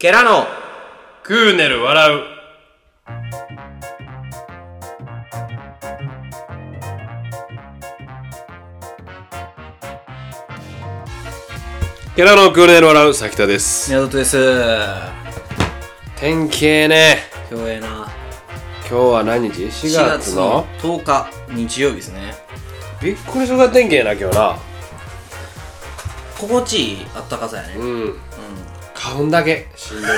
ケラのクーネル笑う。ケラのクーネル笑う、さきたです。宮里です天気ええね。今日ええな今日は何日 ?4 月の？10日日曜日ですねびっくりするぐらい天気ええな、今日な。心地いいあったかさやねうんうん。花粉だけ。しんどいな。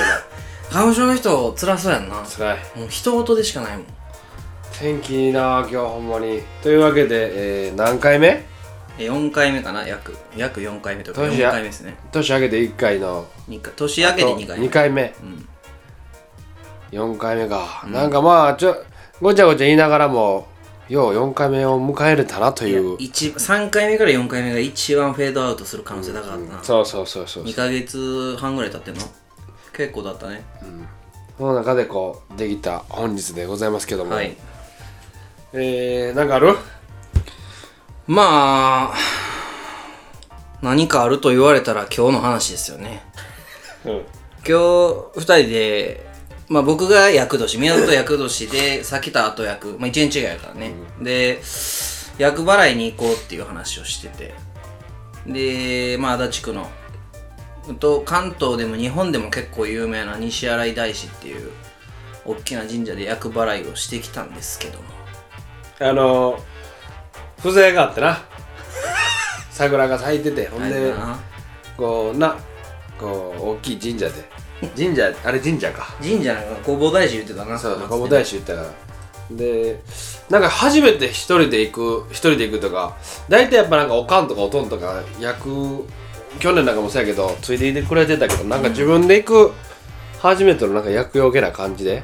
花粉症の人辛そうやんな辛い。もう人事でしかないもん天気いいな、今日ほんまに。というわけで、えー、何回目？え4回目かな？約約4回目とか4年や回目ですね年明けて1回の。二回年明けで2回目2回目。うん4回目か、なんかまあちょごちゃごちゃ言いながらもよう4回目を迎えれたなという。一3回目から4回目が一番フェードアウトする可能性高かったな、そうそうそうそう2ヶ月半ぐらい経ってんの結構だったね。その中でこうできた本日でございますけども、はい。えー、なんかある？まあ何かあると言われたら今日の話ですよね。うん。今日2人で、まあ、僕が厄年宮里厄年で先田後役、まあ、1年違いやからね、で厄払いに行こうっていう話をしてて。でまあ足立区の。と関東でも日本でも結構有名な西新井大師っていう大きな神社で厄払いをしてきたんですけども。あの風情があってな。桜が咲いてて。ほんでこうなこう大きい神社で神社あれ神社か。神社なんか弘法大師言ってたな。そう小大師言ったから。でなんか初めて一人で行く一人で行くとか大体やっぱなんかおかんとかおとんとか役去年なんかもそうやけどついていてくれてたけどなんか自分で行く初めてのなんか役よけな感じで、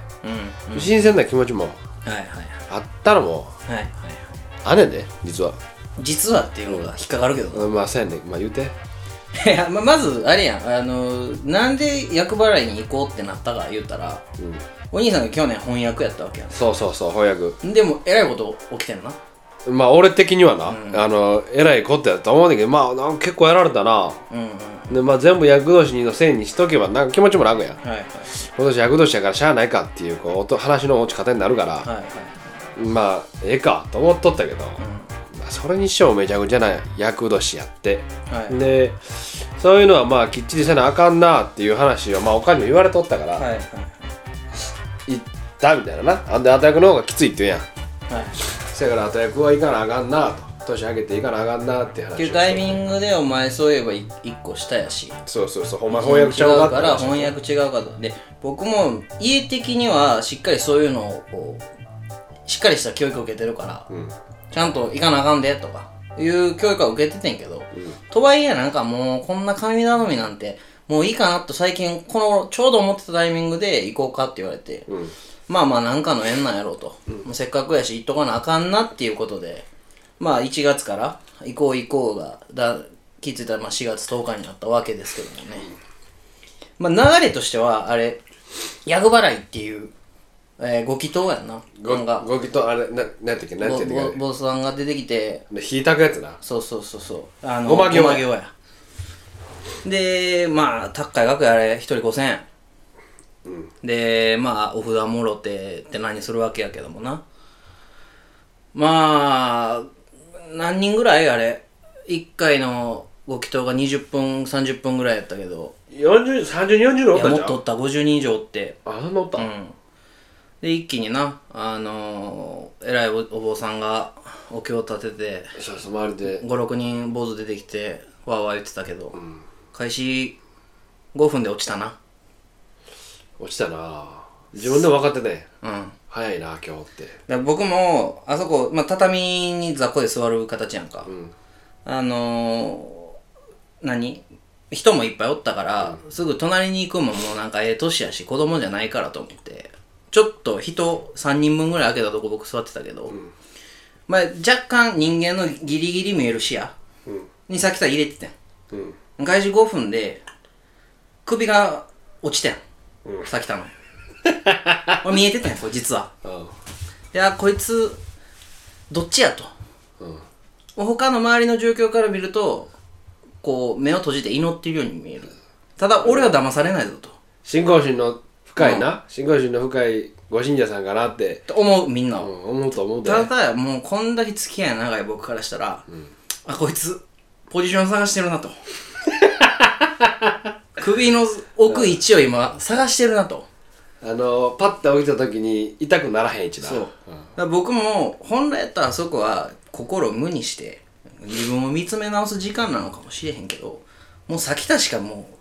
うん、うん、新鮮な気持ちもはいはいあったのもはいはいはい。あねんで実は、実はっていうのが引っかかるけどうん、まあそうやねん。まあ言うていやま まずあれやん。あのなんで厄払いに行こうってなったか言ったらうん。お兄さんが去年翻訳やったわけやそうそうそう翻訳。んでもえらいこと起きてんな。まあ俺的にはな、うん。あのえらいことやと思うんだけどまあ結構やられたな。うんうん。でまあ全部厄年のせいにしとけばなんか気持ちも楽やん。はいはい。今年厄年やからしゃあないかっていうこう音話の落ち方になるから、はいはいまあええかと思っとったけど、まあ、それにしてもめちゃくちゃな厄年やって、はい。でそういうのはまあきっちりせなあかんなっていう話をまあおかんにも言われとったから、はいはい行ったみたいなな。あんで後役の方がきついって言うや。んはい。せやから後役は行かなあかんなと。年明けて行かなあかんなっていう話をっていうタイミングでお前そういえばい一個したやし。そうそうそう。お前翻訳ちゃうか違うから翻訳違うかと。で僕も家的にはしっかりそういうのをこうしっかりした教育を受けてるから、んちゃんと行かなあかんでとかいう教育は受けててんけど、とはいえなんかもうこんな神頼みなんてもういいかなと最近このちょうど思ってたタイミングで行こうかって言われて、うん。まあまあなんかの縁なんやろうと、もうせっかくやし行っとかなあかんなっていうことでまあ1月から行こう行こうがだ気づいたらまあ4月10日になったわけですけどもね。まあ流れとしてはあれ厄払いっていう、えー、ご祈祷やんな。ごなんか。ごきとあれななんやったっけ？なん坊さんが出てきて。け引いたくやつなそうそうそうそう。あのごま行や。や。でまあ高い額やあれ。1人5000円、でまあお札もろてって何するわけやけどもな。まあ何人ぐらいあれ？1回のご祈祷が20分30分ぐらいやったけど。40 30人40人おいったんじゃんやもっとおった。50人以上おって。あそんなおった、うんで一気になあのー、偉いおお坊さんがお経を立ててそうそう周りで。56人坊主出てきてわーわー言ってたけど、開始5分で落ちたな。落ちたな。自分でも分かってね。うん。早いな今日って。で僕もあそこ、まあ、畳に雑魚で座る形やんか、ん。あのー、何？人もいっぱいおったから、すぐ隣に行くのももうなんかええ年やし子供じゃないからと思ってちょっと人3人分ぐらい開けたとこ僕座ってたけど、まあ若干人間のギリギリ見える視野にさっきさ入れててん。うん。開始5分で首が落ちてん、さっきたの俺見えてたんやこれ実は。うんいやこいつどっちやと。うん。他の周りの状況から見るとこう目を閉じて祈っているように見える。ただ俺は騙されないぞと。信仰心の深いな、信仰心の深いご信者さんかなって、と思うみんなは、うん、思うと思うで。ただもうこんだけ付き合い長い僕からしたら、あこいつポジション探してるなと。首の奥位置を今探してるなと。あのパッて起きた時に痛くならへん位置だそう、だから僕も本来やったらあそこは心を無にして自分を見つめ直す時間なのかもしれへんけどもう先田しかもう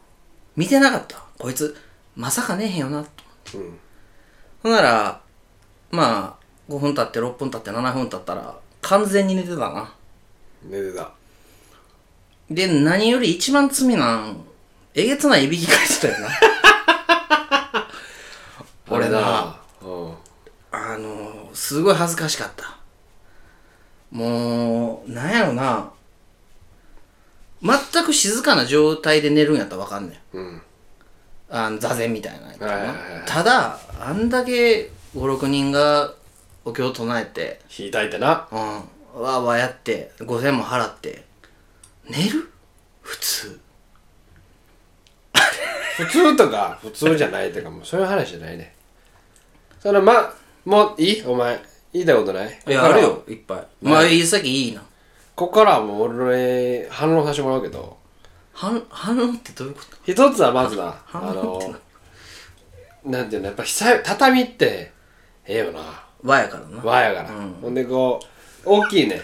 見てなかった。こいつまさかねえへんよなと。うん。ほんならまあ5分経って6分経って7分経ったら完全に寝てたな。寝てた。で何より一番罪なんえげつないいびきかいてたよな。俺なうん。あのすごい恥ずかしかった。もうなんやろな。全く静かな状態で寝るんやったらわかんねん。うんあの座禅みたいなただあんだけ56人がお経を唱えて引いたいてな。うん。わーわーやって5000も払って寝る？普通。普通とか普通じゃないとかもうそういう話じゃないね。そのまもういい？お前言いたいことない？いやあるよ。いっぱい。まあい。いさっきいいな。ここからはもう俺に反論させてもらうけど反反応ってどういうこと？一つはまずなあ反論ってのなんていうの？やっぱ久畳ってええよな。和やからな。和やから、ほんでこう大きいね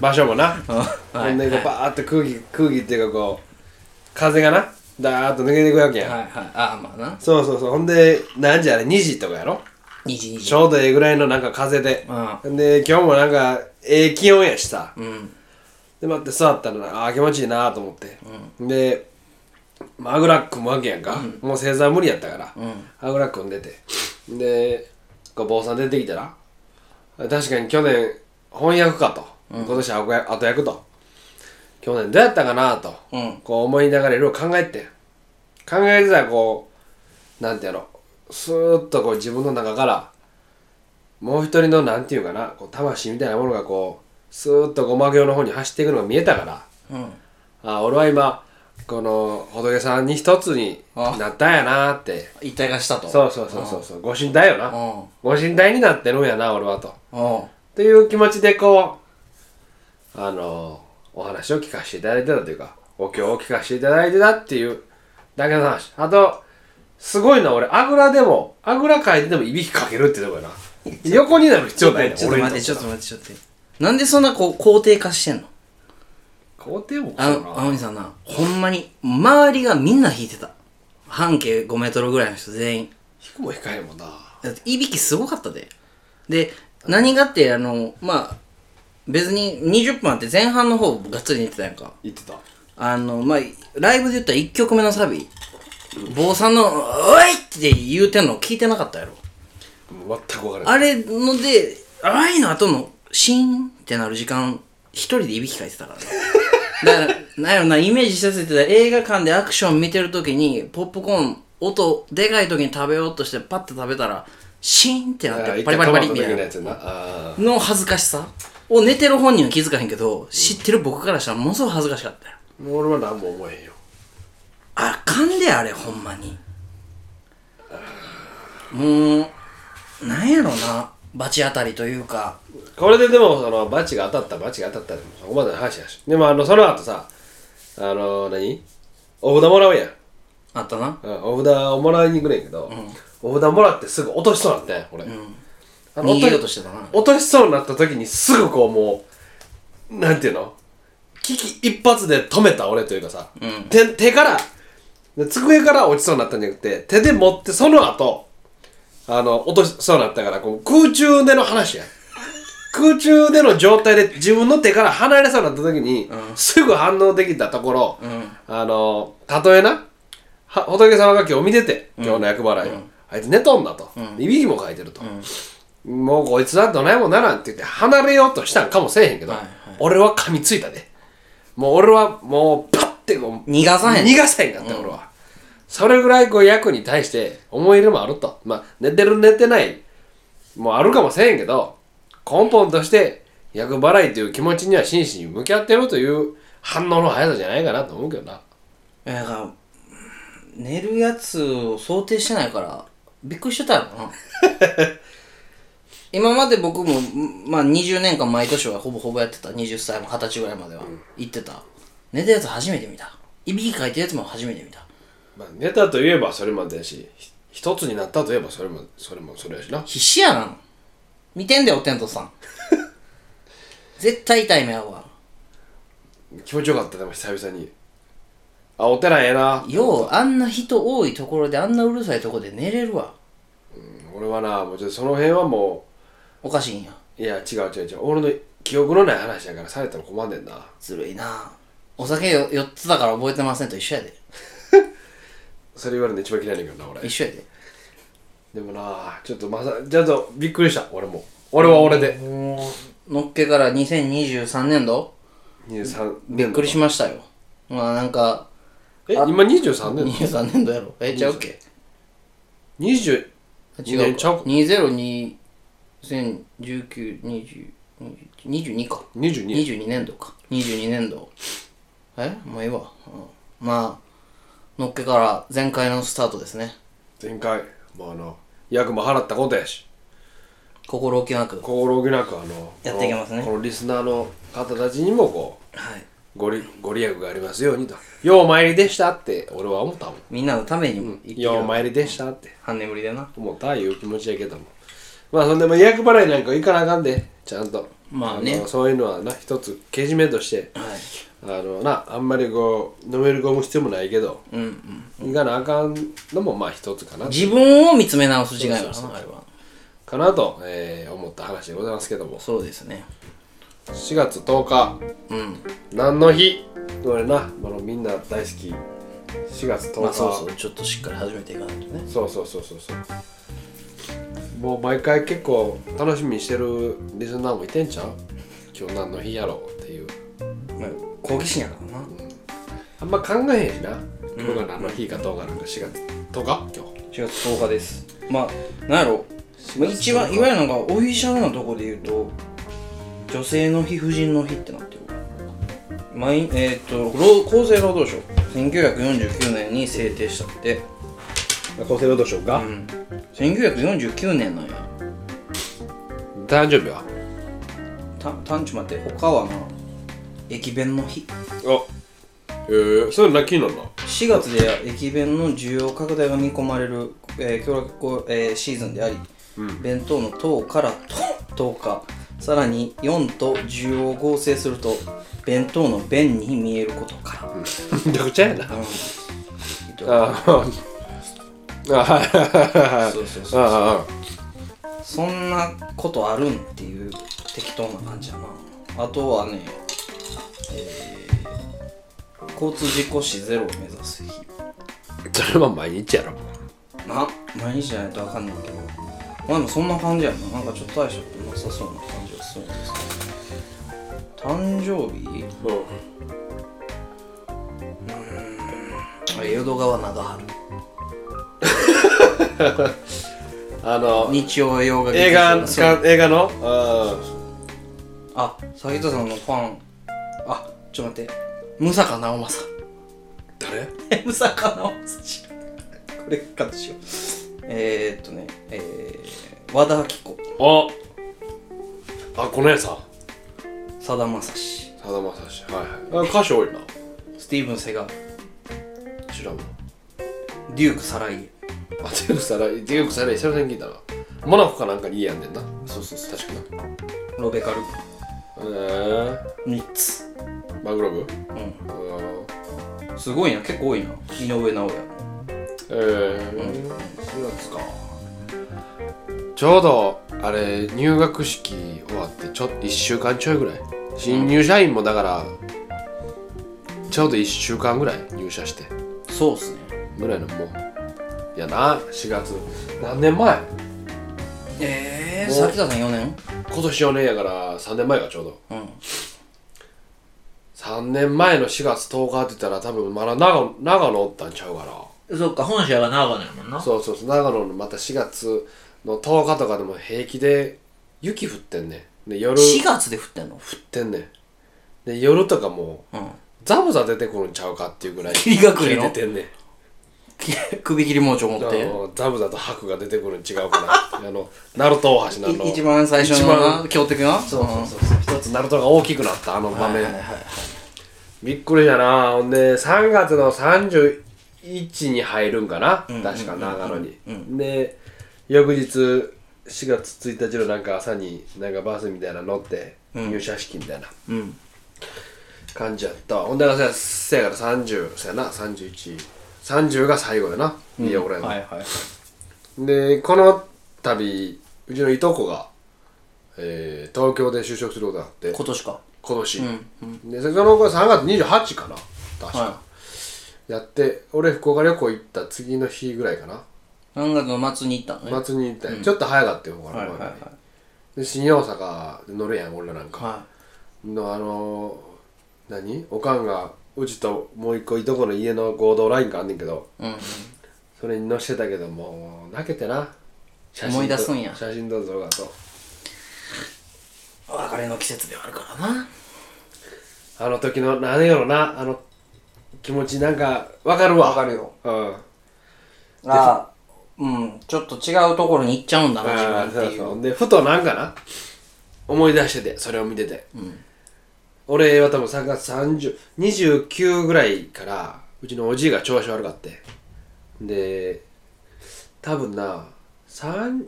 場所もな。は いほんでこうバーって空気空気っていうかこう風がなダーッと抜けていくわけやん、はいはい。あまあな。そうそうそう。ほんで何時あれ？2時とかやろ？2時2時。ちょうどええぐらいのなんか風で、うで今日もなんかええ気温やしさ、うんで待って座ったらなあー気持ちいいなと思って、で、まあ、あぐら組むわけやんか、もう正座は無理やったから、あぐら組んでて。でこう坊さん出てきたら確かに去年翻訳かと、今年後や後役と。去年どうやったかなと、うん。こう思いながらいろいろ考えて考えてたらこうなんてやろ。スーッとこう自分の中からもう一人のなんていうかなこう魂みたいなものがこうスーッとごま行の方に走っていくのが見えたからうん。あ俺は今この仏さんに一つにあなったんやなって。一体化したと。そうそうそうそうそう。ご神体よな。うん。ご神体になってるんやな俺はと。うん。っていう気持ちでこうあのお話を聞かせていただいてたというかお経を聞かせていただいてたっていうだけの話。あとすごいな俺あぐらでもあぐらかいてでもいびきかけるってとこやな。横になる必要ないねちょっと待ってちょっとと待ってちょっと待ってなんでそんなこう肯定化してんの？肯定もあの、青鬼さんな、ほんまに、周りがみんな引いてた。半径5メートルぐらいの人全員。引くも控えもんなだって、いびきすごかったで。で、何がって、あの、まあ、別に20分あって前半の方がっつり寝てたやんか。言ってたあの、まあ、ライブで言ったら1曲目のサビ、坊さんの、おいって言うてんの聞いてなかったやろ。もう全く分からないあれので、おいの後の、シーンってなる時間、一人でいびきかいてたからね。だから、なんやろな、イメージさせてた映画館でアクション見てるときに、ポップコーン、音、でかいときに食べようとして、パッて食べたら、シーンってなって、パリパリパリみたいな。の恥ずかしさを寝てる本人は気づかへんけど、知ってる僕からしたらものすごい恥ずかしかったよ。もう俺は何も思えへんよ。あかんであれほんまに。もうなんやろな罰当たりというか。これででもそのバチが当たったバチが当たったでもそこまでの話やし。でもあのその後さあの何？お札もらうやん。あったな。うんお札をもらいに行くねんけど、お札もらってすぐ落としそうになったんや俺、あの逃げよう落としてたな。落としそうになった時にすぐこうもうなんていうの？危機一髪で止めた俺というかさ、手手からで机から落ちそうになったんじゃなくて手で持ってその後あの落としそうになったからこう空中での話や。空中での状態で自分の手から離れそうになった時に、すぐ反応できたところ、あのたとえなは仏様が今日見てて今日の厄払いを、あいつ寝とんだと、いびきもかいてると、もうこいつはどないもならんって言って離れようとしたんかもせえへんけど、はいはい。俺は噛みついたで。もう俺はもうパッてこう逃がさへん。逃がさへんかった、俺はそれぐらいこう役に対して思い入れもあると。まあ寝てる寝てない。もあるかもせえへんけど根本として役払いという気持ちには真摯に向き合ってるという反応の速さじゃないかなと思うけどな。だから寝るやつを想定してないからびっくりしてたよな。今まで僕もまあ20年間毎年はほぼほぼやってた。20歳も20歳ぐらいまでは。行ってた、寝たやつ初めて見た。いびきかいてるやつも初めて見たまあネタといえばそれまでやしひ一つになったといえばそれもそれもそれやしな。必死やな。見てんだよテントさん。絶対痛い目合うわ。気持ちよかったでも久々に。あお寺ええな。ようあんな人多いところであんなうるさいところで寝れるわ。俺はなもうちょっとその辺はもおかしいんや。ういや違う違う違う。俺の記憶のない話やからされたら困んねんな。ずるいな。お酒よ4つだから覚えてませんと一緒やでそれ言われるの一番嫌いねんけどな俺。一緒やで。でもなちょっとまさちょっとびっくりした俺も。俺は俺で。のっけから2023年度？23びっくりしましたよ。まあなんかえ今23年23年度やろ。えちゃうっけ？20違うか。年ちゃうか。2020 2019 20 22か。22 22年度か。22年度。えもういいわ、うん、まあのっけから前回のスタートですね。前回もうあの役も払ったことやし。心置きなく。心置きなくあのやっていけますね。このこのリスナーの方たちにもこうはい。ごりご利益がありますようにと「ようお参りでした」って俺は思ったもん。みんなのためにも「生きよう参りでした」って。半眠りでな。思ったいう気持ちやけども。まあそんでも役払いなんかいかなあかんで。ちゃんと。まあね。のそういうのはな一つけじめとして。はいあのなあんまりこうのめり込む必要もないけどうんうんいかなあかんのもまあ一つかな。自分を見つめ直す時間やかなあれは。かなと、えー思った話でございますけども。そうですね。4月10日。うん。何の日？これなあのみんな大好き。4月10日、まあそうそうちょっとしっかり始めていかないとね。そうそうそうそうそう。もう毎回結構楽しみにしてるリスナーもいてんちゃう？今日何の日やろうっていう。まあ好奇心やからな。あんま考えへんしな。今日が何の日かどうかなんか。4月10日？今日。4月10日です。まあなんやろ。まあ一番いわゆるなんかオフィシャルなとこで言うと女性の日婦人の日ってなってる。毎えーっと労厚生労働省。1949年に制定したって。厚生労働省が、うん。1949年なんや。誕生日は？たたんちょ待って他はな駅弁の日。あえー、そういうの気になるな4月では駅弁の需要拡大が見込まれる、えー協力、えーシーズンであり、弁当の等からと10日さらに4と需要を合成すると弁当の弁に見えることから、めちゃくちゃやな。うん。あああそんなことあるんっていう適当な感じやな。あとはね、えー交通事故死ゼロを目指す日。それは毎日やろな毎日じゃないとあかんねんけど。まあでもそんな感じやな。なんかちょっと大したことなさそうな感じがするんですけど。誕生日？あ淀川長春。あの日曜洋画映画そうか映画の？ああ斉藤さんのファンあちょっと待って。ムサカ直政誰？ムサカ直政これカットしよう。えー、っとねえー、和田アキ子。あ。あこのやささだまさし。さだまさし。はいはい。あ歌手多いな。スティーブン・セガール。知らんのデューク・サライエ。あデュークサライデュークサライ久々に聞いたな。モナコかなんかに家やんねんな。そうそうそう。確かな。ロベカル。えー、ミッツ・マングローブ？ううん。んすごいな。結構多いな。井上尚弥。えー、4月か。ちょうどあれ入学式終わってちょっと1週間ちょいぐらい。新入社員もだからちょうど1週間ぐらい入社して。そうっすね。ぐらいのもういやな4月。何年前？ええもう崎田さん4年？今年4年やから3年前がちょうど。うん3年前の4月10日って言ったら多分まだ長野長野おったんちゃうかな。そっか本社が長野やもんな。そうそうそう長野のまた4月の10日とかでも平気で雪降ってんねん。で夜。降4月で降ってんの？ってんねん。で夜とかもううん。ザブザ出てくるんちゃうかっていうぐらい霧隠れの？出てんね 首切り包丁持って。ザブザと白が出てくるの違うかな。あのナルト大橋のあのい一番最初の一番な強敵なそうそうそうそう。一つナルトが大きくなったあの場面、はいはいはいびっくりじゃな。ほんで3月の31に入るんかな、確か長野に、で翌日4月1日のなんか朝になんかバスみたいなの乗って、入社式みたいなうん。感じやった。ほんでせやせやから30せやな。3130が最後やな、いや俺の、はいはい。でこの度うちのいとこが、えー東京で就職することがあって。今年か今年、うん。でその子3月28かな。確か、はやって俺福岡旅行行った次の日ぐらいかな。3月の末に行ったのね。松に行ったん。やちょっと早かったよ他のはいはいはい。で新大阪で乗るやん俺らなんか、はのあのー、何？おかんがうちともう一個いとこの家の合同ラインがあんねんけど。いうんうん。それに載せてたけどもう泣けてな。思い出すんや。写真と動画とお別れの季節ではあるからな。あの時の何やろなあの気持ちなんかわかるわ。わかるよ。うん。ああうんちょっと違うところに行っちゃうんだな自分っていう。そうでふとなんかな思い出しててそれを見てて、俺は多分3月3029ぐらいからうちのおじいが調子悪かって。で多分な3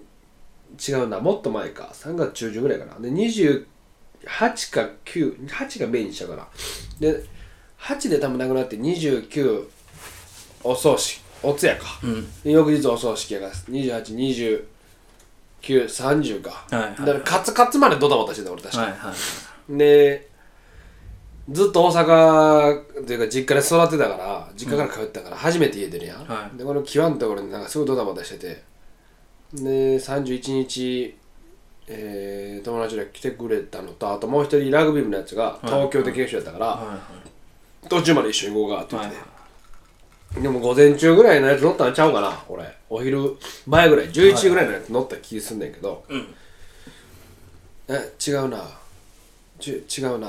違うなもっと前か。3月中旬ぐらいかな。で28か98がメインにしたかな。で8で多分なくなって29お葬式。お通夜か、で翌日お葬式やから282930か、はいはいはい。だからカツカツまでドタバタしてた俺確か、はいはいでずっと大阪というか実家で育ってたから実家から通ってたから初めて家出るやん、はい。でこの際のところになんかすごいドタバタしててで31日、えー友達が来てくれたのとあともう一人ラグビー部のやつが東京で研修やったから、はいはい。途中まで一緒に行こうかって言ってはいて、でも午前中ぐらいのやつ乗ったんちゃうかな俺お昼前ぐらい11時ぐらいのやつ乗った気すんねんけど、え違うな。ちゅ違うな。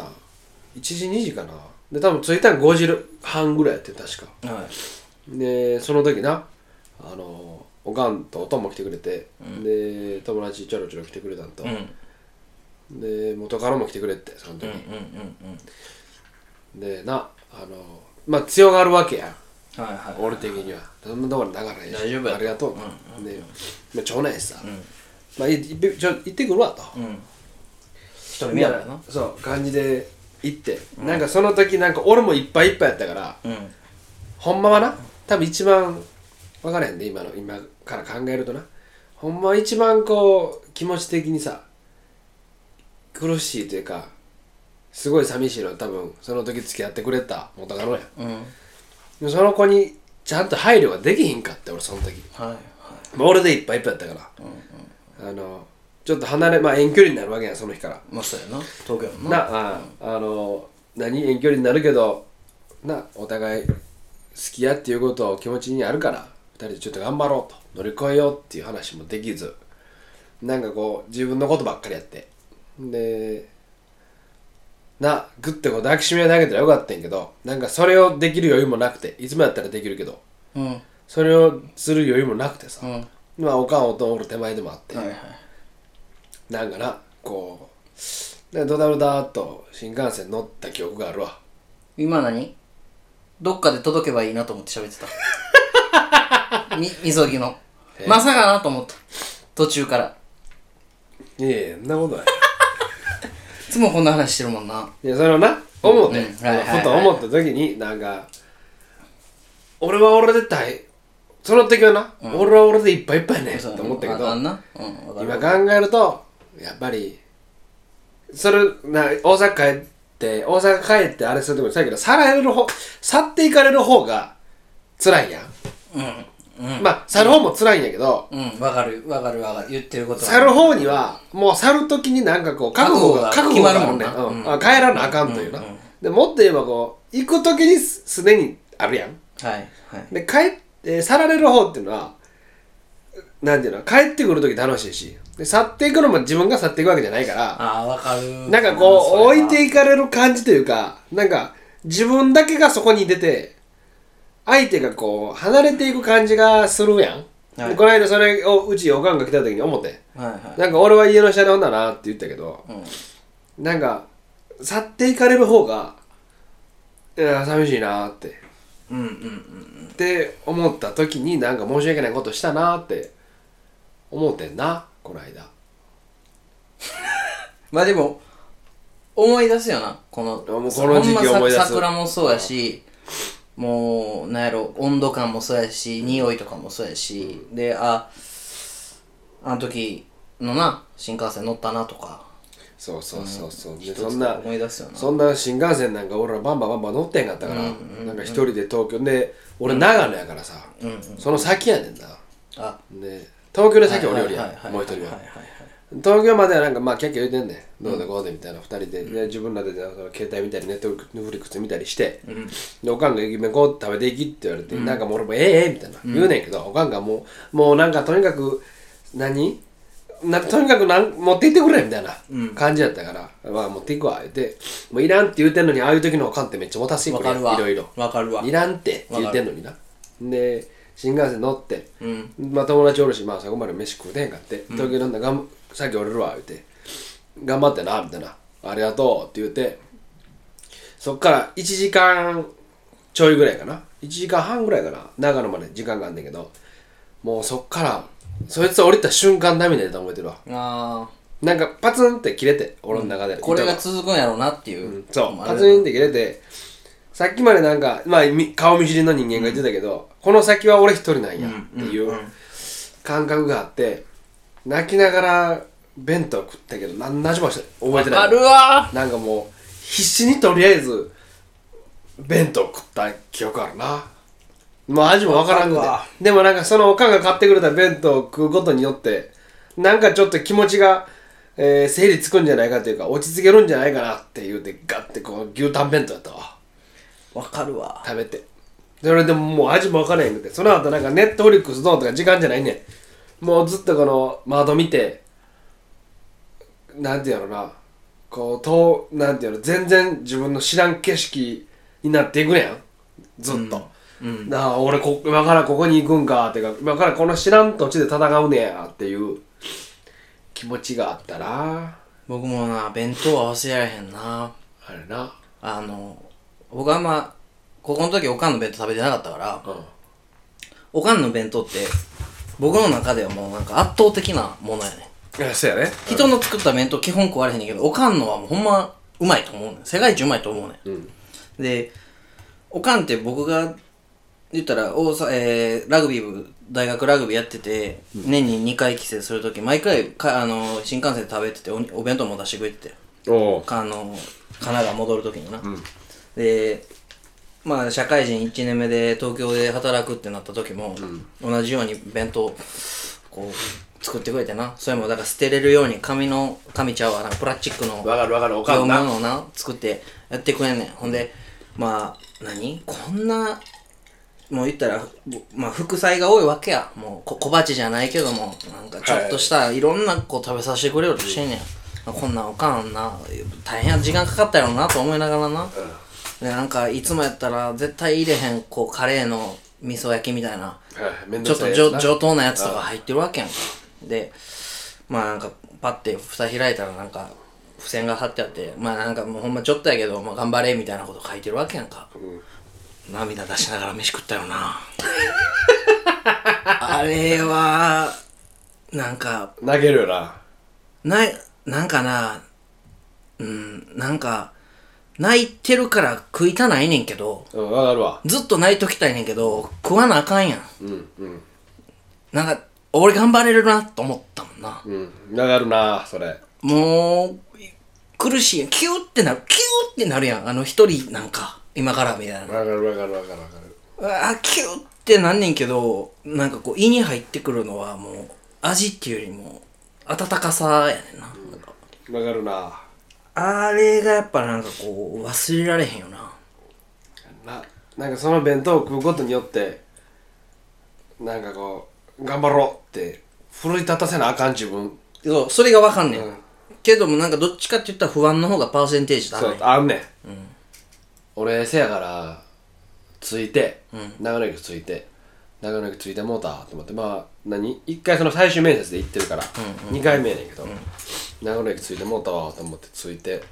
1時2時かな。で多分着いたの5時半ぐらいやって確か。はい。でその時なあのおかんとおとんも来てくれて、で友達ちょろちょろ来てくれたんと、うん。で元カノも来てくれってその時、うんうんうんでなあのまあ強がるわけやうん。はいはい俺的には。そんなところだから大丈夫やありがとう、で、まあ、長男やしさ、まあいいっぺちょ行ってくるわと、うん。一人目やからな。そう感じで行って、なんかその時なんか俺もいっぱいいっぱいやったからうん。ほんまはな多分一番分からへんで今の今から考えるとな。ほんまは一番こう気持ち的にさ苦しいというかすごい寂しいのは多分その時付き合ってくれた元カノや。うん。その子にちゃんと配慮ができひんかって俺その時。はいもう俺でいっぱいいっぱいやったから、あのちょっと離れまあ遠距離になるわけやんその日から。まあそうやな。東京やもんな。なああの何遠距離になるけどなお互い好きやっていうことを気持ちにあるから二人でちょっと頑張ろうと。乗り越えようっていう話もできずなんかこう自分のことばっかりやって。でなグッてこう抱きしめてあげたらよかったんやけどなんかそれをできる余裕もなくていつもやったらできるけどうん。うんそれをする余裕もなくてさ、はいまあおかんおとんおる手前でもあって、はい。なんかなこうでドタドタっと新幹線乗った記憶があるわ。今何？どっかで届けばいいなと思って喋ってた みみそぎの。まさかなと思った。途中から。いやいやそんなことない。いつもこんな話してるもんな。いやそれをな思って、うんはいはいはい。ふと思った時になんか俺は俺で大その時はな、俺は俺でいっぱいいっぱいやねと思ったけどんな？うんわかる今考えるとやっぱりそれな大阪帰って大阪帰ってあれするともそうやけど去られる方去っていかれる方が辛いやん、うんまあ去る方も辛いんやけど、うん。わかる。わかる。わかる。言ってることは。去る方にはもう去る時になんかこう覚悟が覚覚悟が悟があるね決まるもんな。うん。あ帰らなあかんというな、うん。うん。でもっと言えばこう行く時にすすでにあるやん。はい。はい。で帰って去られる方っていうのはなんていうの？帰ってくる時楽しいし。で去っていくのも自分が去っていくわけじゃないから。ああわかる。なんかこう置いていいかれる感じというかなんか自分だけがそこに出て相手がこう離れていく感じがするやん、はい。でこの間それをうちおかんが来た時に思って。はいはい。なんか俺は家の下でおんだなって言ったけど、うん。なんか去っていかれる方がいや寂しいなーって。うんうんうんって思った時になんか申し訳ないことしたなーって思ってんなこの間。まあでも思い出すよな。このこの時期思い出す。桜もそうやしもうなんやろ温度感もそうやし匂いとかもそうやしでああの時のな新幹線乗ったなとか。そうそうそうそう、でそんな思い出すよな。そんな新幹線なんか俺らバンバンバンバン乗ってんかったから、なんか一人で東京で俺長野やからさ、その先やねんな。あ。で東京で先俺よりやはいはいはいもう一人ははいはいはい東京まではなんかまあキャッキャ言うてんねん。どうでこうでみたいな二人で。で自分らでその携帯見たりネットフリックス見たりして、でおかんが「夢こう食べていき」って言われて、なんかもう俺も「ええええみたいな。言うねんけど、おかんがもうもうなんかとにかく何？なとにかくなん持って行ってくれみたいな感じやったから、まあ持っていくわ。言ってもういらんって言うてんのにああいう時のおかんってめっちゃ持たせてくれわかるわ。いろいろ。わかるわ。いらんってって言ってんのにな。で新幹線乗って、うん。まあ友達おるしまあそこまで飯食うてへんかって、東京なんだがんさっき降りるわ言って頑張ってなみたいな。ありがとうって言ってそっから1時間ちょいぐらいかな。1時間半ぐらいかな。長野まで時間があんねんけどもうそっからそいつ降りた瞬間涙出た覚えてるわ。あなんかパツンって切れて俺の中で、ーこれが糸続くんやろうなっていう、そう。まあパツンって切れてさっきまでなんか、まあ、み顔見知りの人間が言ってたけど、この先は俺一人なんやっていう感覚があって泣きながら弁当食ったけど何の味もして覚えてない。あるわ。なんかもう必死にとりあえず弁当食った記憶あるな。もう味もわからんくわでもなんかそのおかんが買ってくれた弁当を食うことによってなんかちょっと気持ちが、えー整理つくんじゃないかというか落ち着けるんじゃないかなって言うてガッてこう牛タン弁当やったわ。わかるわ。食べて。それでももう味もわからへんくて。その後なんかネットフリックスどうとか時間じゃないねんもうずっとこの窓見てなんていうのな。こうとなんていうの全然自分の知らん景色になっていくねやん。ずっと、うん。なあ俺こ今からここに行くんかってか今からこの知らん土地で戦うねやっていう。気持ちがあったな僕もな弁当は忘れられへんな。あれな。あの僕はあんまここの時おかんの弁当食べてなかったからうん。おかんの弁当って僕の中ではもうなんか圧倒的なものやね。いやそうやね。人の作った弁当基本食われへんねんけどおかんのはもうほんまうまいと思うねん。世界一うまいと思うねん。うん。でおかんって僕が言ったら大阪、えーラグビー部大学ラグビーやってて、年に2回帰省する時毎回かあの新幹線で食べてておお弁当も出してくれてて。おおかあの神奈川戻る時にな、でまあ社会人1年目で東京で働くってなった時も、同じように弁当こう作ってくれてな。それもだから捨てれるように紙の紙ちゃうわ。なんかプラスチックのわかるわかる。おか業んな。務のな作ってやってくれんねん。ほんでまあ何？こんなもう言ったら、ぼまあ、副菜が多いわけや。もうこ小鉢じゃないけどもなんかちょっとしたいろんなこう食べさせてくれようとしてんねん、こんなんおかんな大変な時間かかったやろうなと思いながらな、でなんかいつもやったら絶対入れへんこうカレーの味噌焼きみたいな。はいちょっと上上等なやつとか入ってるわけやん。かでまあなんかパッて蓋開いたらなんか付箋が貼ってあってまあなんかもうほんまちょっとやけど、まあ、頑張れみたいなこと書いてるわけやんか、涙出しながら飯食ったよな。あれはなんか投げるよな。ないなんかなうんなんか泣いてるから食いたないねんけどうんわかるわ。ずっと泣いときたいねんけど食わなあかんやん。うんうん。なんか俺頑張れるなと思ったもんな。うんわかるなそれ。もう苦しいやん。キューってなるキューってなるやん。あの一人なんか今からみたいな。わかるわかるわかるわかる。あキューってなんねんけどなんかこう胃に入ってくるのはもう味っていうよりも温かさやねんな,、なんかわかるなあれがやっぱなんかこう忘れられへんよな。ななんかその弁当を食うことによってなんかこう頑張ろうって奮い立たせなあかん自分。そうそれがわかんねん、うん。けどもなんかどっちかって言ったら不安の方がパーセンテージ高そういあんねん、俺せやから着いて、長野駅着いて長野駅着いてもうたと思って。まあ何？一回その最終面接で行ってるから、二2回目やねんけど、長野駅着いてもうたわと思って着いて、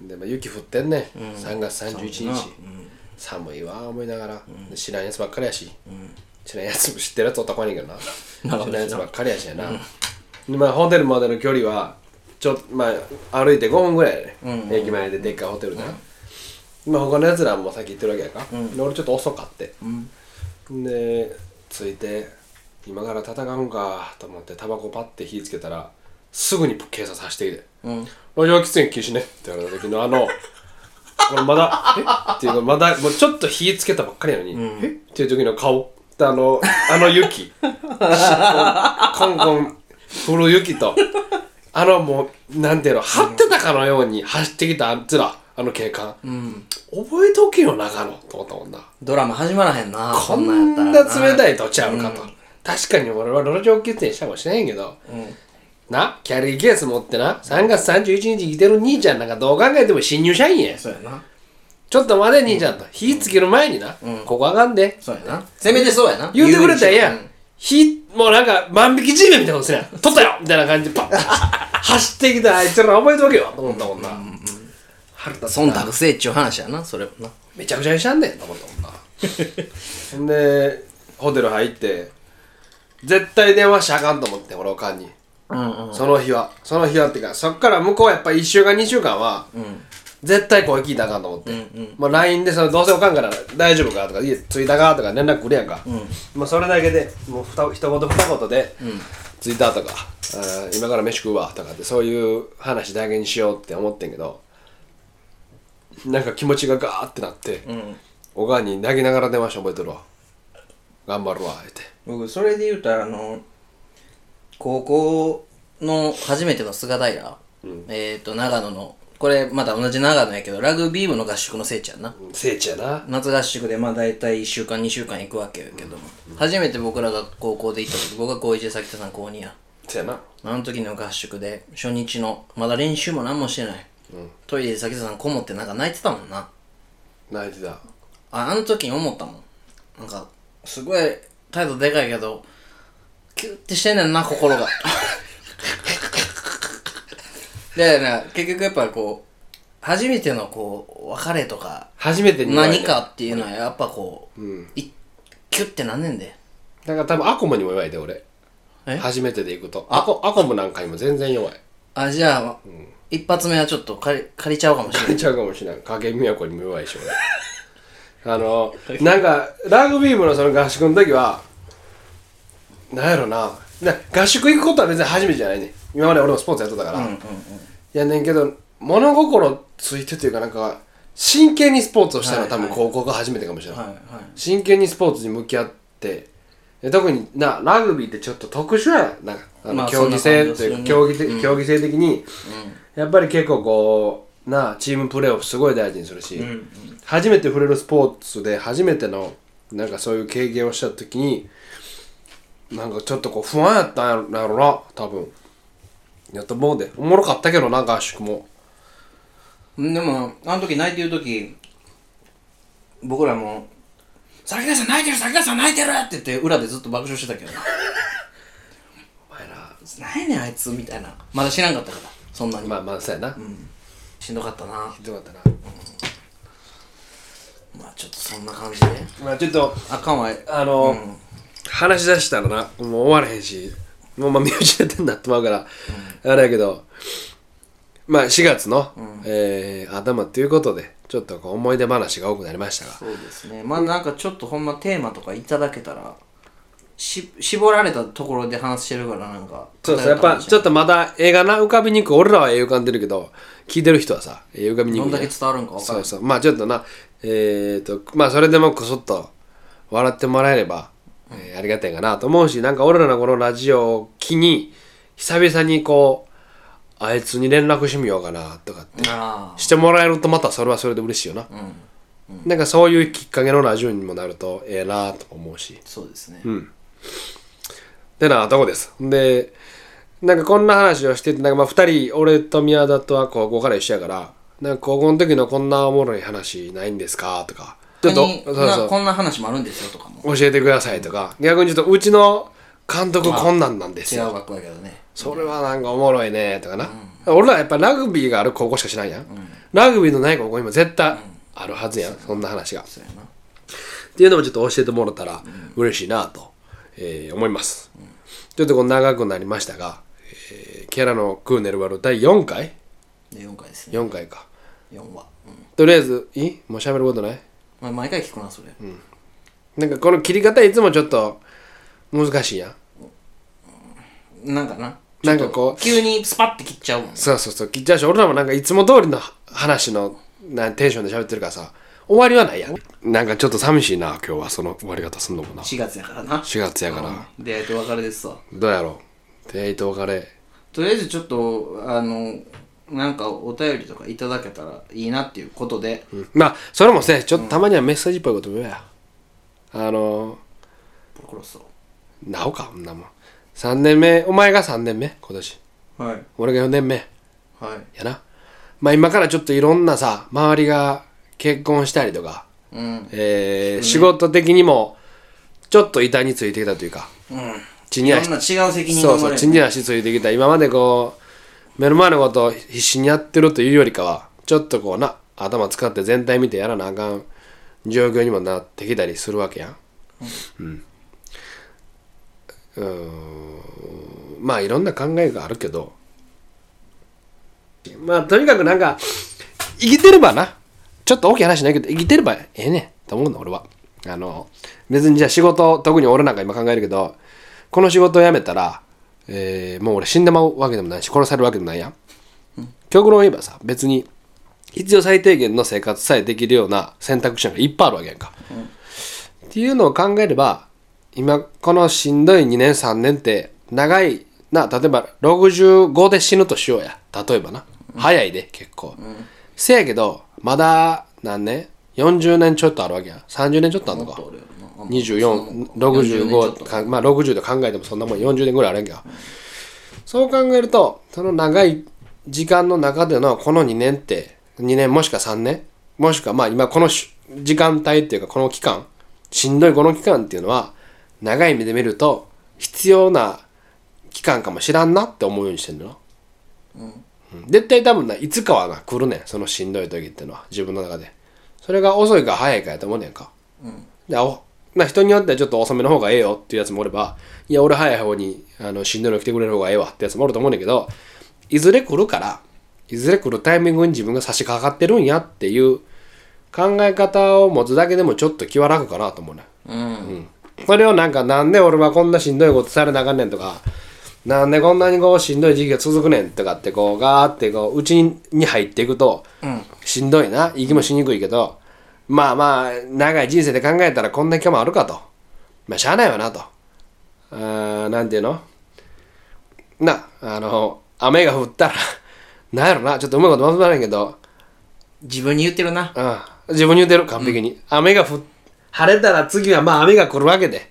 で、まあ、雪降ってんね、3月31日、寒いわ思いながら、で知らんやつばっかりやし、知らんやつも知ってるやつおったこにいけどな。知らんやつばっかりやしやな、でまあ、ホテルまでの距離はちょまあ歩いて5分ぐらいやね、駅前ででっかいホテルでな、まあ他のやつらも先行ってるわけやか、で俺ちょっと遅かって、で着いて今から戦うんかと思ってタバコパッて火つけたらすぐに警察走ってきてうん「路上喫煙禁止ね」って言われた時のあのこれまだ「え？っ?」ていうかまだもうちょっと火つけたばっかりやのに「え？っ?」っていう時の顔。あのあの雪。コンコン降る雪と。あのもうなんていうの張ってたかのように走ってきたあいつらあの警官、覚えとけよ長野と思ったもんな。ドラマ始まらへんなこんな冷たいとちゃうかと、確かに俺は路上喫煙したかもしれへんけど、なキャリーケース持ってな3月31日来てる兄ちゃんなんかどう考えても新入社員やそうやな。ちょっと待て兄ちゃんと。火つける前にな、ここあかんで。そうやな。せめてそうやな。言うてくれたらええやん、うん火もうなんか万引き G メンみたいなことするやん。取ったよみたいな感じでパッ。走ってきたあいつら覚えておけよと思ったもんな、腹立つな。忖度せえっちゅう話やなそれもな。めちゃくちゃにしゃんねんと思ったもんな。ほんでホテル入って絶対電話しちゃあかんと思って俺おかんに、うんうん。その日は。その日はっていうかそっから向こうやっぱ1週間2週間は、絶対声聞いたらあかんと思って、まあ LINE でそのどうせおかんから大丈夫かとか家着いたかとか連絡来るやんか、まあそれだけでもうふた一言二言で、着いたとか今から飯食うわとかってそういう話だけにしようって思ってんけどなんか気持ちがガーってなって、おかんに泣きながら電話して覚えてるわ頑張るわって。僕それで言うたらあの高校の初めての菅平、えっ、と長野の。これまた同じ長野やけどラグビー部の合宿の聖地やんな。聖地やな。夏合宿でまあ大体1週間2週間行くわけやけども、初めて僕らが高校で行った時僕が高1で崎田さん高2や。せやな。あの時の合宿で初日のまだ練習も何もしてない、トイレで崎田さんこもってなんか泣いてたもんな。泣いてた。ああの時に思ったもん。なんかすごい態度でかいけどキュッてしてんねんな心が。でね結局やっぱこう初めてのこう別れとか初めてに言われ何たかっていうのはやっぱこう、いキュッてなんねんで。だから多分アコムにも弱いで俺。え？初めてで行くと。アコアコムなんかにも全然弱いあじゃあ、一発目はちょっと借り借りちゃうかもしれない。借りちゃうかもしれない。影都にも弱いし俺。あのなんかラグビー部のその合宿の時はなんやろな。な合宿行くことは別に初めてじゃないね。今まで俺もスポーツやってたから、やねんけど物心ついてというかなんか真剣にスポーツをしたのは多分高校が初めてかもしれない、はいはい。真剣にスポーツに向き合ってで特になラグビーってちょっと特殊やなあの、まあ競技性というか競技て、競技性的に、やっぱり結構こうなチームプレーをすごい大事にするし、初めて触れるスポーツで初めてのなんかそういう経験をした時になんかちょっとこう不安やったんやろな多分。やと思うで。おもろかったけどな合宿も。でもあの時泣いてる時僕らも「崎田さん泣いてる崎田さん泣いてる!」って言って裏でずっと爆笑してたけど。お前ら何やねんあいつみたいな。まだ知らんかったからそんなに、まあまあそうやな、しんどかったな。ひどかったな。まあちょっとそんな感じで。まあちょっとあかんわあの、話し出したらなもう終わらへんしもうまあ身内ネタになってまうから、あれやけどまあ4月の、えー頭ということでちょっとこう思い出話が多くなりましたが。そうですね。まあなんかちょっとほんまテーマとかいただけたらし絞られたところで話してるからなんかそうそうやっぱちょっとまだ映画な浮かびにくい俺らは絵浮かんでるけど聞いてる人はさ絵浮かびにくいねどんだけ伝わるんか分からそうそう。まあちょっとなえー、とまあそれでもこそっと笑ってもらえれば、えーありがたいかなと思うしなんか俺らのこのラジオを機に久々にこうあいつに連絡してみようかなとかってあしてもらえるとまたそれはそれで嬉しいよな、なんかそういうきっかけのラジオにもなるとええなと思うし。あそうですね、でなとこです。でなんかこんな話をしててなんかまあ2人俺と宮田とは高校から一緒やからなんか高校の時のこんなおもろい話ないんですかとか。ちょっとそうそう。なこんな話もあるんですよとかも。教えてくださいとか。逆にちょっとうちの監督こんなんなんですよ。違う学校やけどね。それはなんかおもろいねとかな、俺らやっぱラグビーがある高校しかしないやん、ラグビーのない高校今絶対あるはずやん、そんな話が。っていうのもちょっと教えてもらったら嬉しいなと、えー思います、ちょっとこう長くなりましたが、えーキャラのクーネルワル第4回？で4回ですね。4回か。4話、うん。とりあえずいい？もう喋ることない？まあ、毎回聞くなそれ、なんかこの切り方いつもちょっと難しいやん。なんかな。なんかこう。急にスパッて切っちゃうもんそうそうそう。切っちゃう。し俺らもなんかいつも通りの話のなテンションで喋ってるからさ。終わりはないやん。なんかちょっと寂しいな今日はその終わり方すんのもな。4月やからな。4月やから、うん。出会いと別れですわ。どうやろう。出会いと別れ。とりあえずちょっとあのなんかお便りとかいただけたらいいなっていうことで、うん。まあそれもせちょっとたまにはメッセージっぽいこと言えや、あのプロクロスをなおかこんなもん3年目お前が3年目今年はい俺が4年目はいやなまあ今からちょっといろんなさ周りが結婚したりとか、うんえー仕事的にもちょっと板についてきたというかうん地にんな違う責任そうそうが生まれる地に足ついてきた今までこう目の前のことを必死にやってるというよりかはちょっとこうな頭使って全体見てやらなあかん状況にもなってきたりするわけやんうんうーん。まあいろんな考えがあるけど。まあとにかくなんか生きてればな。ちょっと大きい話ないけど生きてればええねんと思うの俺は。あの別にじゃあ仕事特に俺なんか今考えるけどこの仕事を辞めたら、えーもう俺死んでまうわけでもないし殺されるわけでもないやん、極論言えばさ別に必要最低限の生活さえできるような選択肢がいっぱいあるわけやんか、っていうのを考えれば今このしんどい2年3年って長いな例えば65で死ぬとしようや。例えばな、早いで結構、せやけどまだ何年40年ちょっとあるわけや。ん30年ちょっとあるのか。もっとおるよな。2465かまあ60と考えてもそんなもん40年ぐらいあるんやんけどそう考えるとその長い時間の中でのこの2年って2年もしくは3年もしくはまあ今このし時間帯っていうかこの期間しんどいこの期間っていうのは長い目で見ると必要な期間かもしらんなって思うようにしてんのよ、うん。絶対多分ないつかはな来るねんそのしんどい時っていうのは自分の中で。それが遅いか早いかやと思うねんか、でおまあ人によってはちょっと遅めの方がええよっていうやつもおればいや俺早い方にあのしんどいの来てくれる方がええわってやつもおると思うねんだけどいずれ来るからいずれ来るタイミングに自分が差し掛かってるんやっていう考え方を持つだけでもちょっと気は楽かなと思うねうん、それをなんかなんで俺はこんなしんどいことされなあかんねんとかなんでこんなにこうしんどい時期が続くねんとかってこうガーってこう内に入っていくとうん。しんどいな。息もしにくいけどまあまあ長い人生で考えたらこんな期間もあるかと。まあしゃあないわなと。あーなんていうの？なあの雨が降ったら なんやろな。ちょっとうまいことまとまらへんけど。自分に言ってるな。うん。自分に言うてる。完璧に、雨が降っ晴れたら次はまあ雨が来るわけで。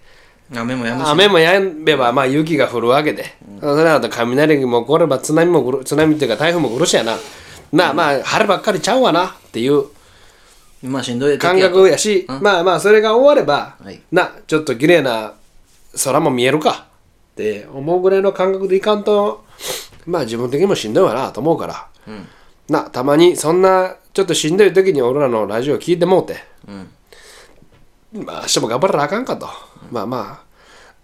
雨もやむし雨もやめばまあ雪が降るわけで、それだと雷も来れば津波も来る津波っていうか台風も来るしやな。まあまあ晴ればっかりちゃうわなっていう。まあしんどい時感覚やし、まあまあそれが終われば、はい。なちょっと綺麗な空も見えるか。って思うぐらいの感覚でいかんとまあ自分的にもしんどいわなと思うから、なたまにそんなちょっとしんどい時に俺らのラジオ聞いてもうて、まあ明日も頑張らなあかんかと、まあまあ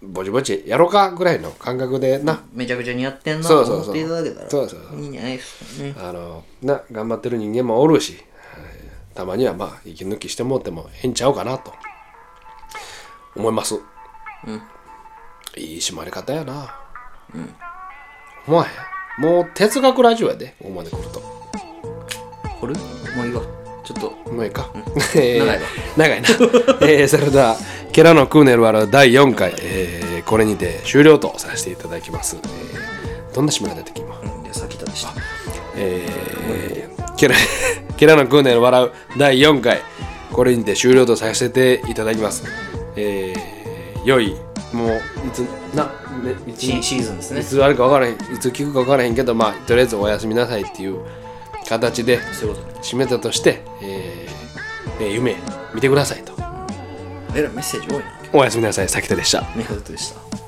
ぼちぼちやろうかぐらいの感覚でな、めちゃくちゃにやってんなとそうそうそう。思っていただけたら。そうそうそいいんじゃないですかね。あのな頑張ってる人間もおるし、えーたまにはまあ息抜きしてもうてもええんちゃうかなと。思います。うん。いい締まり方やな。うん。思わへんもう哲学ラジオやでここまで来ると。これ？もういいわちょっともういいか、えー長いわ長いな、えーそれでは「ケラのクーネルワル第4回、えーこれにて終了とさせていただきます、えーどんな締め方的今うんでさっきたでしたえー、ケラケラのクーネル笑う第4回これにて終了とさせていただきます。えー、良 い。もういつな、ね、いつシシーズンですね。いつあるか分からへんいつ聞くか分からへんけどまあとりあえずおやすみなさいっていう形で締めたとして、えーえー夢見てくださいと。えらいメッセージ多いな。おやすみなさいさきたでした。見事でした